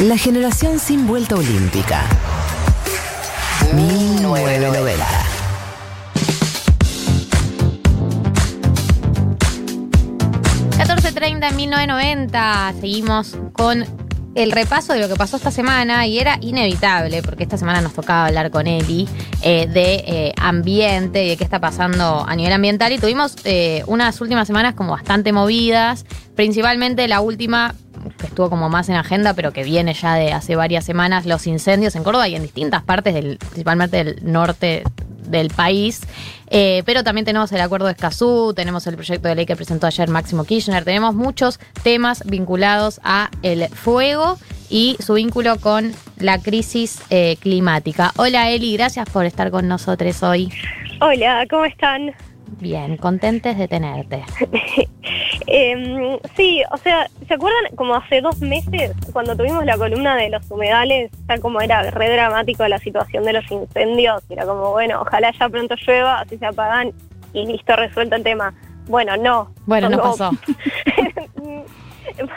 La generación sin vuelta olímpica. 1990. en 1990. Seguimos con el repaso de lo que pasó esta semana y era inevitable, porque esta semana nos tocaba hablar con Eli eh, de eh, ambiente y de qué está pasando a nivel ambiental. Y tuvimos eh, unas últimas semanas como bastante movidas, principalmente la última que estuvo como más en agenda, pero que viene ya de hace varias semanas, los incendios en Córdoba y en distintas partes, del, principalmente del norte del país. Eh, pero también tenemos el acuerdo de Escazú, tenemos el proyecto de ley que presentó ayer Máximo Kirchner, tenemos muchos temas vinculados a el fuego y su vínculo con la crisis eh, climática. Hola Eli, gracias por estar con nosotros hoy. Hola, ¿cómo están? Bien, contentes de tenerte. Em, sí, o sea, ¿se acuerdan como hace dos meses cuando tuvimos la columna de los humedales, tal como era re dramático la situación de los incendios? Era como, bueno, ojalá ya pronto llueva, así se apagan y listo, resuelto el tema. Bueno, no. Bueno, no pasó.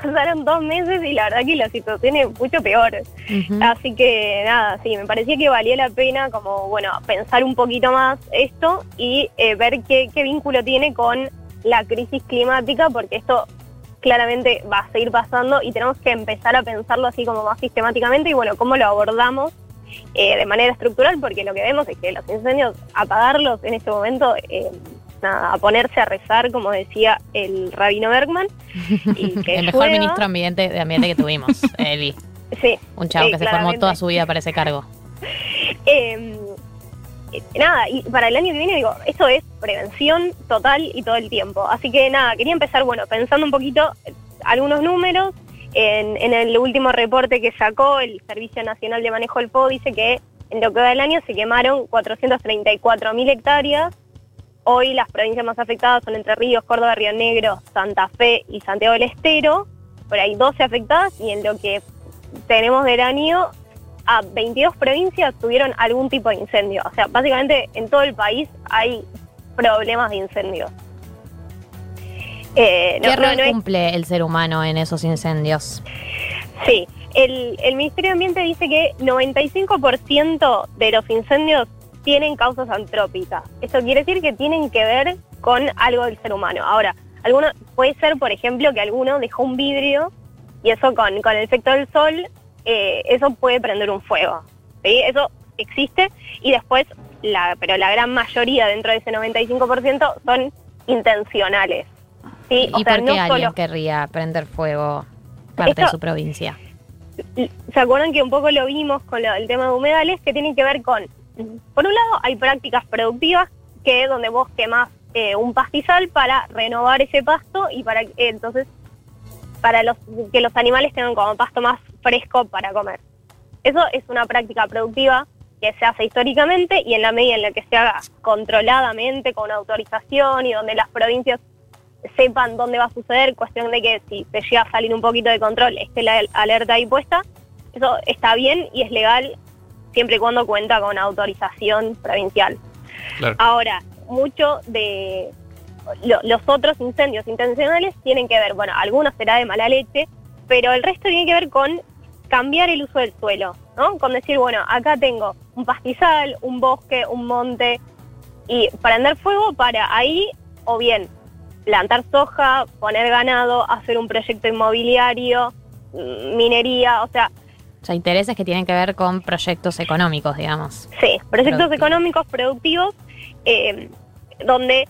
pasaron dos meses y la verdad que la situación es mucho peor. Así que nada, sí, me parecía que valía la pena como, bueno, pensar un poquito más esto y eh, ver qué, qué vínculo tiene con la crisis climática, porque esto claramente va a seguir pasando y tenemos que empezar a pensarlo así como más sistemáticamente y bueno, cómo lo abordamos eh, de manera estructural, porque lo que vemos es que los incendios, apagarlos en este momento, eh, a ponerse a rezar, como decía el rabino Bergman. el mejor ministro ambiente, de ambiente que tuvimos, Eli. Sí. Un chavo que se formó toda su vida para ese cargo. Em, nada, y para el año que viene digo, esto es prevención total y todo el tiempo. Así que nada, quería empezar, bueno, pensando un poquito algunos números. En, el último reporte que sacó el Servicio Nacional de Manejo del Fuego dice que en lo que va del año se quemaron 434 mil hectáreas Hoy las provincias más afectadas son Entre Ríos, Córdoba, Río Negro, Santa Fe y Santiago del Estero. Por hay 12 afectadas y en lo que tenemos del año, a 22 provincias tuvieron algún tipo de incendio. O sea, básicamente en todo el país hay problemas de incendio. Eh, ¿Qué rol cumple el ser humano en esos incendios? Sí, el, el Ministerio de Ambiente dice que 95% de los incendios tienen causas antrópicas. Eso quiere decir que tienen que ver con algo del ser humano. Ahora, alguno, puede ser, por ejemplo, que alguno dejó un vidrio y eso con, con el efecto del sol, eh, eso puede prender un fuego. ¿sí? Eso existe y después, la, pero la gran mayoría dentro de ese 95% son intencionales. ¿sí? ¿Y por qué alguien querría prender fuego parte de su provincia? ¿Se acuerdan que un poco lo vimos con el tema de humedales que tienen que ver con por un lado, hay prácticas productivas que donde vos quemás eh, un pastizal para renovar ese pasto y para entonces para los, que los animales tengan como pasto más fresco para comer. Eso es una práctica productiva que se hace históricamente y en la medida en la que se haga controladamente, con autorización y donde las provincias sepan dónde va a suceder, cuestión de que si se llega a salir un poquito de control esté la alerta ahí puesta, eso está bien y es legal siempre y cuando cuenta con autorización provincial. Ahora, mucho de los otros incendios intencionales tienen que ver, bueno, algunos será de mala leche, pero el resto tiene que ver con cambiar el uso del suelo, ¿no? Con decir, bueno, acá tengo un pastizal, un bosque, un monte, y prender fuego para ahí, o bien plantar soja, poner ganado, hacer un proyecto inmobiliario, mm, minería, o sea, o sea, intereses que tienen que ver con proyectos económicos, digamos. Sí, proyectos económicos productivos, eh, donde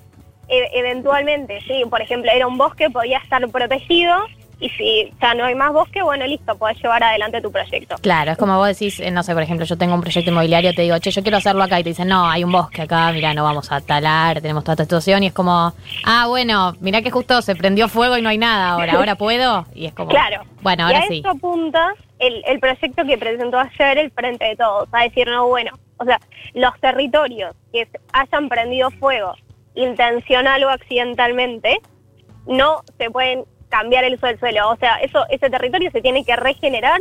e, eventualmente, sí, por ejemplo, era un bosque, podía estar protegido, y si ya no hay más bosque, bueno, listo, puedes llevar adelante tu proyecto. Claro, es como vos decís, eh, no sé, por ejemplo, yo tengo un proyecto inmobiliario, te digo, che, yo quiero hacerlo acá, y te dicen, no, hay un bosque acá, mira, no vamos a talar, tenemos toda esta situación, y es como, ah, bueno, mira que justo se prendió fuego y no hay nada ahora, ¿ahora puedo? Y es como, claro. bueno, ahora y a Eso apunta el, proyecto que presentó ayer el Frente de Todos, a decir, no, bueno, o sea, los territorios que hayan prendido fuego intencional o accidentalmente, no se pueden cambiar el uso del suelo. O sea, eso, ese territorio se tiene que regenerar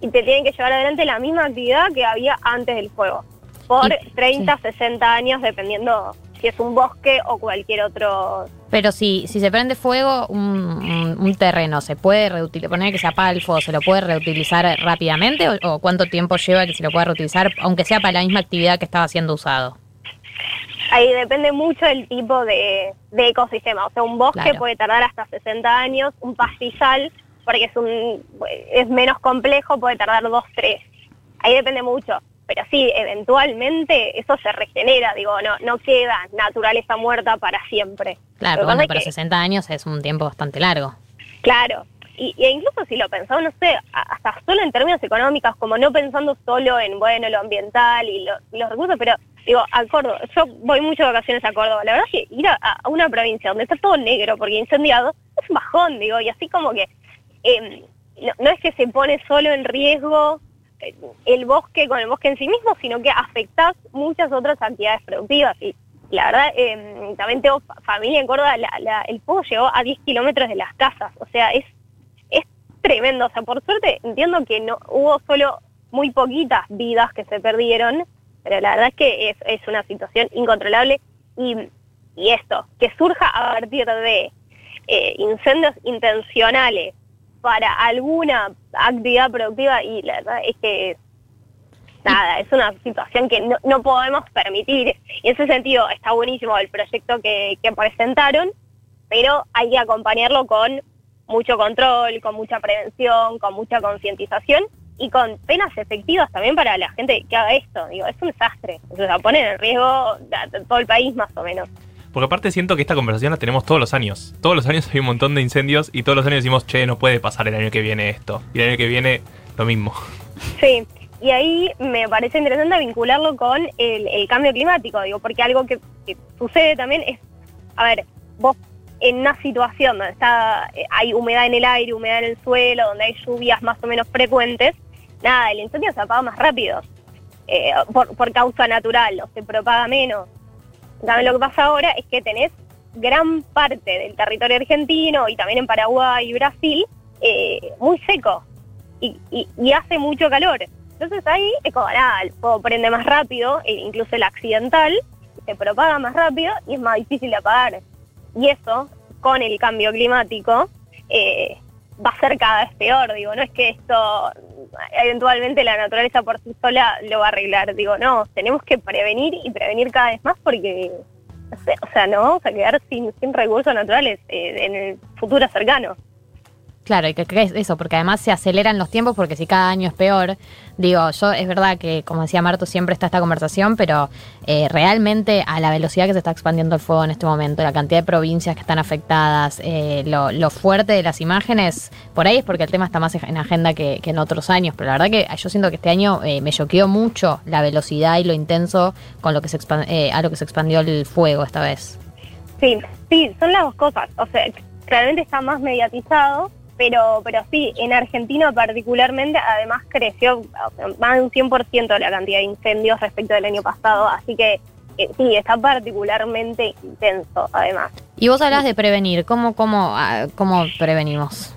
y te tienen que llevar adelante la misma actividad que había antes del fuego, por 30, 60 años, dependiendo si es un bosque o cualquier otro Pero si, si se prende fuego un, terreno, ¿se puede reutilizar? Poner que se apaga el fuego, ¿se lo puede reutilizar rápidamente? ¿O, o cuánto tiempo lleva que se lo pueda reutilizar, aunque sea para la misma actividad que estaba siendo usado? Ahí depende mucho del tipo de, de ecosistema. O sea, un bosque Claro. puede tardar hasta 60 años, un pastizal, porque es, un, es menos complejo, puede tardar 2, 3. Ahí depende mucho. Pero sí, eventualmente eso se regenera, digo, no, no queda naturaleza muerta para siempre. Claro, pero bueno, pero que- 60 años es un tiempo bastante largo. Claro, y, e incluso si lo pensamos, no sé, hasta solo en términos económicos, como no pensando solo en, bueno, lo ambiental y, lo- y los recursos, pero digo, a Córdoba, yo voy mucho de vacaciones a Córdoba, la verdad es que ir a, una provincia donde está todo negro porque incendiado es un bajón, digo, y así como que eh, no, es que se pone solo en riesgo eh, el bosque con el bosque en sí mismo, sino que afectás muchas otras actividades productivas. Y la verdad, eh, también tengo fa- familia en Córdoba, la- la- el fuego llegó a 10 kilómetros de las casas, o sea, es, es tremendo, o sea, por suerte entiendo que no hubo solo muy poquitas vidas que se perdieron, pero la verdad es que es, una situación incontrolable y, esto, que surja a partir de eh, incendios intencionales para alguna actividad productiva y la verdad es que nada, es una situación que no, no podemos permitir. Y en ese sentido está buenísimo el proyecto que, que presentaron, pero hay que acompañarlo con mucho control, con mucha prevención, con mucha concientización y con penas efectivas también para la gente que haga esto. Digo, es un desastre. O sea, ponen en riesgo a todo el país más o menos. Porque aparte siento que esta conversación la tenemos todos los años. Todos los años hay un montón de incendios y todos los años decimos, che, no puede pasar el año que viene esto. Y el año que viene lo mismo. Sí, y ahí me parece interesante vincularlo con el, el cambio climático, digo, porque algo que, que sucede también es, a ver, vos en una situación donde está, eh, hay humedad en el aire, humedad en el suelo, donde hay lluvias más o menos frecuentes, nada, el incendio se apaga más rápido, eh, por, por causa natural, o se propaga menos. También lo que pasa ahora es que tenés gran parte del territorio argentino y también en Paraguay y Brasil eh, muy seco y, y- hace mucho calor. Entonces ahí es como nada, el fuego prende más rápido, e incluso el accidental, se propaga más rápido y es más difícil de apagar. Y eso, con el cambio climático, eh, va a ser cada vez peor. Digo, no es que esto eventualmente la naturaleza por sí sola lo va a arreglar. Digo, no, tenemos que prevenir y prevenir cada vez más porque, no sé, o sea, no vamos a quedar sin, sin recursos naturales eh, en el futuro cercano. Claro, y que, que es eso, porque además se aceleran los tiempos, porque si cada año es peor, digo, yo es verdad que, como decía Marto, siempre está esta conversación, pero eh, realmente a la velocidad que se está expandiendo el fuego en este momento, la cantidad de provincias que están afectadas, eh, lo, fuerte de las imágenes, por ahí es porque el tema está más en agenda que, en otros años, pero la verdad que yo siento que este año eh, me choqueó mucho la velocidad y lo intenso con lo que se eh, a lo que se expandió el fuego esta vez. Sí, sí, son las dos cosas. O sea, realmente está más mediatizado, pero, pero sí, en Argentina particularmente, además creció más de un 100% la cantidad de incendios respecto del año pasado, así que eh, sí, está particularmente intenso además. Y vos hablas de prevenir, ¿cómo, cómo, ah, cómo prevenimos?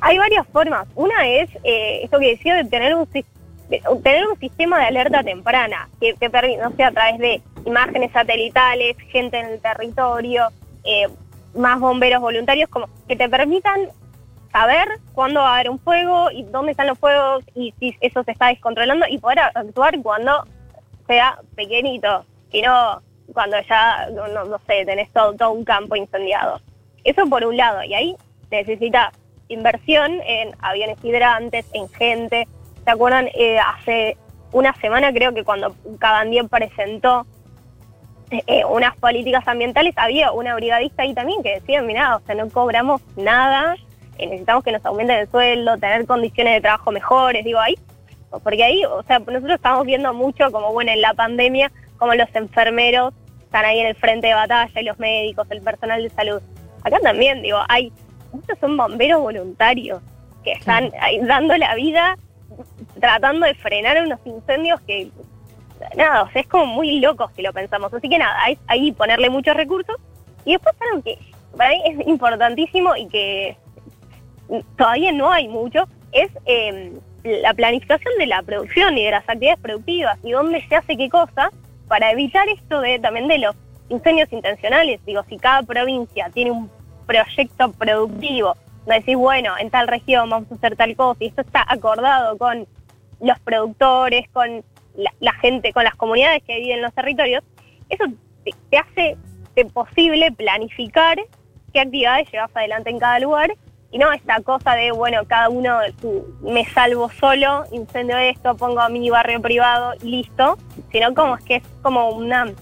Hay varias formas. Una es eh, esto que decía de tener un de tener un sistema de alerta temprana que te permite, no sé, a través de imágenes satelitales, gente en el territorio, eh, más bomberos voluntarios, como que te permitan saber cuándo va a haber un fuego y dónde están los fuegos y si eso se está descontrolando y poder actuar cuando sea pequeñito y no cuando ya, no, sé, tenés todo, un campo incendiado. Eso por un lado, y ahí necesitas inversión en aviones hidrantes, en gente. ¿Se acuerdan? Eh, hace una semana creo que cuando Cabandier presentó eh, unas políticas ambientales, había una brigadista ahí también que decía, mira, o sea, no cobramos nada, necesitamos que nos aumenten el sueldo, tener condiciones de trabajo mejores, digo, ahí, porque ahí, o sea, nosotros estamos viendo mucho como, bueno, en la pandemia, como los enfermeros están ahí en el frente de batalla, y los médicos, el personal de salud. Acá también, digo, hay, muchos son bomberos voluntarios que están ahí dando la vida, tratando de frenar unos incendios que, nada, o sea, es como muy loco si lo pensamos. Así que nada, hay, hay que ponerle muchos recursos. Y después algo que para mí es importantísimo y que todavía no hay mucho, es eh, la planificación de la producción y de las actividades productivas y dónde se hace qué cosa para evitar esto de también de los incendios intencionales. Digo, si cada provincia tiene un proyecto productivo, donde decís, bueno, en tal región vamos a hacer tal cosa, y esto está acordado con los productores, con la, gente, con las comunidades que viven en los territorios, eso te, te hace de posible planificar qué actividades llevas adelante en cada lugar y no esta cosa de, bueno, cada uno me salvo solo, incendio esto, pongo a mi barrio privado y listo, sino como es que es como una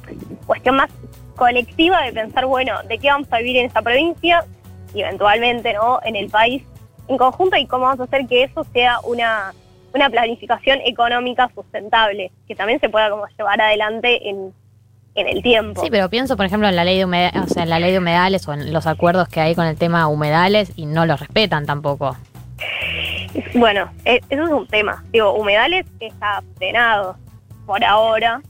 cuestión más colectiva de pensar, bueno, de qué vamos a vivir en esta provincia y eventualmente, ¿no?, en el país en conjunto y cómo vamos a hacer que eso sea una, una planificación económica sustentable, que también se pueda como llevar adelante en, en el tiempo. Sí, pero pienso, por ejemplo, en la ley de humedales, o sea, en la ley de humedales o en los acuerdos que hay con el tema humedales y no los respetan tampoco. Bueno, e- eso es un tema. Digo, Humedales está frenado por ahora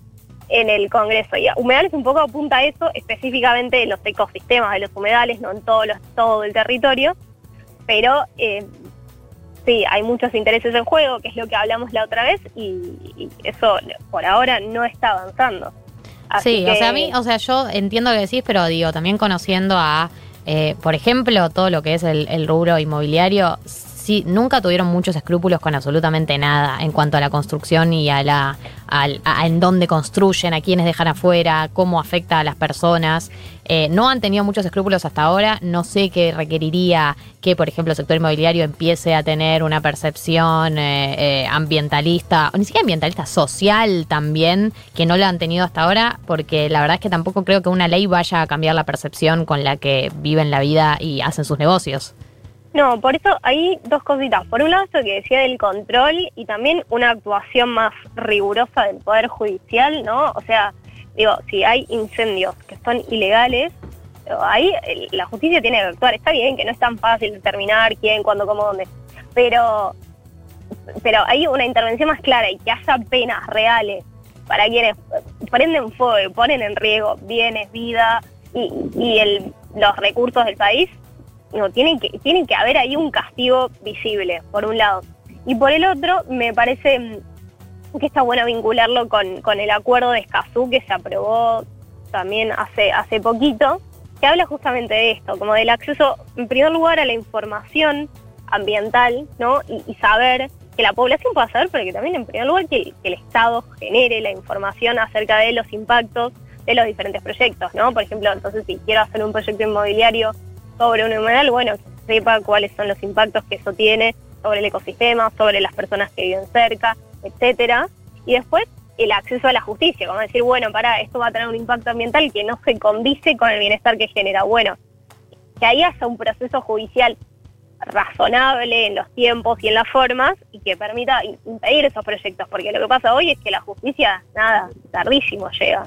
en el Congreso. Y Humedales un poco apunta a eso, específicamente en los ecosistemas de los humedales, no en todo, los, todo el territorio. Pero eh, sí, hay muchos intereses en juego, que es lo que hablamos la otra vez, y, y eso por ahora no está avanzando. Así sí, o sea, a mí, o sea, yo entiendo lo que decís, pero digo, también conociendo a, eh, por ejemplo, todo lo que es el, el rubro inmobiliario, sí, nunca tuvieron muchos escrúpulos con absolutamente nada en cuanto a la construcción y a la al- a, en dónde construyen, a quiénes dejan afuera, cómo afecta a las personas. Eh, no han tenido muchos escrúpulos hasta ahora. No sé qué requeriría que, por ejemplo, el sector inmobiliario empiece a tener una percepción eh, eh, ambientalista, o ni siquiera ambientalista, social también, que no lo han tenido hasta ahora, porque la verdad es que tampoco creo que una ley vaya a cambiar la percepción con la que viven la vida y hacen sus negocios. No, por eso hay dos cositas. Por un lado, esto que decía del control y también una actuación más rigurosa del Poder Judicial, ¿no? O sea, digo, si hay incendios que son ilegales, ahí el- la justicia tiene que actuar. Está bien que no es tan fácil determinar quién, cuándo, cómo, dónde, pero, pero hay una intervención más clara y que haya penas reales para quienes prenden fuego y ponen en riesgo bienes, vida y, los recursos del país no, tiene que, tiene que haber ahí un castigo visible, por un lado. Y por el otro, me parece mm, que está bueno vincularlo con, con el acuerdo de Escazú que se aprobó también hace, hace poquito, que habla justamente de esto, como del acceso, en primer lugar, a la información ambiental, ¿no? Y, saber que la población pueda saber, pero que también, en primer lugar, que, que el Estado genere la información acerca de los impactos de los diferentes proyectos, ¿no? Por ejemplo, entonces, si quiero hacer un proyecto inmobiliario sobre un humedal, bueno, que sepa cuáles son los impactos que eso tiene sobre el ecosistema, sobre las personas que viven cerca, etcétera. Y después el acceso a la justicia, como decir, bueno, para, esto va a tener un impacto ambiental que no se condice con el bienestar que genera. Bueno, que ahí haya un proceso judicial razonable en los tiempos y en las formas y que permita impedir esos proyectos, porque lo que pasa hoy es que la justicia, nada, tardísimo llega.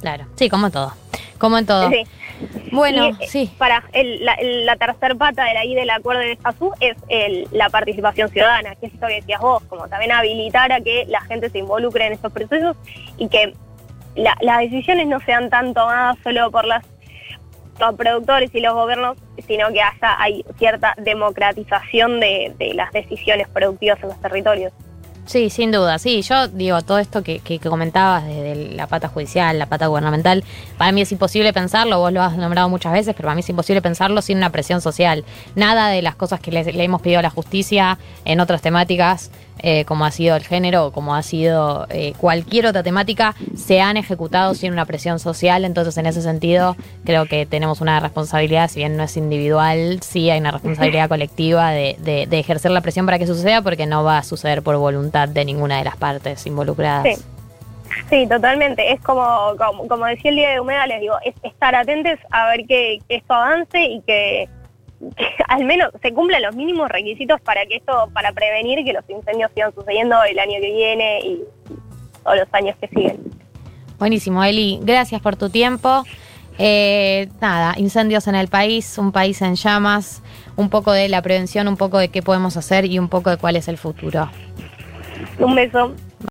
Claro, sí, como todo. Como en todo. Sí. Bueno, Y, eh, sí. Para el- la, el- la tercer pata de ahí del acuerdo de Escazú es el- la participación ciudadana, que es esto que decías vos, como también habilitar a que la gente se involucre en estos procesos y que la- las decisiones no sean tan tomadas solo por las los productores y los gobiernos, sino que haya hay cierta democratización de, de las decisiones productivas en los territorios. Sí, sin duda, sí. Yo digo, todo esto que, que- que comentabas desde la pata judicial, la pata gubernamental, para mí es imposible pensarlo, vos lo has nombrado muchas veces, pero para mí es imposible pensarlo sin una presión social. Nada de las cosas que le, le hemos pedido a la justicia en otras temáticas, eh, como ha sido el género o como ha sido eh, cualquier otra temática, se han ejecutado sin una presión social. Entonces, en ese sentido, creo que tenemos una responsabilidad, si bien no es individual, sí hay una responsabilidad colectiva de, de- de ejercer la presión para que suceda, porque no va a suceder por voluntad de ninguna de las partes involucradas. Sí. Sí, totalmente. Es como, como, como decía el día de humedales, digo, es estar atentos a ver que, que esto avance y que, que al menos se cumplan los mínimos requisitos para que esto, para prevenir que los incendios sigan sucediendo el año que viene y, y todos los años que siguen. Buenísimo, Eli. Gracias por tu tiempo. Eh, nada, incendios en el país, un país en llamas, un poco de la prevención, un poco de qué podemos hacer y un poco de cuál es el futuro. Un beso.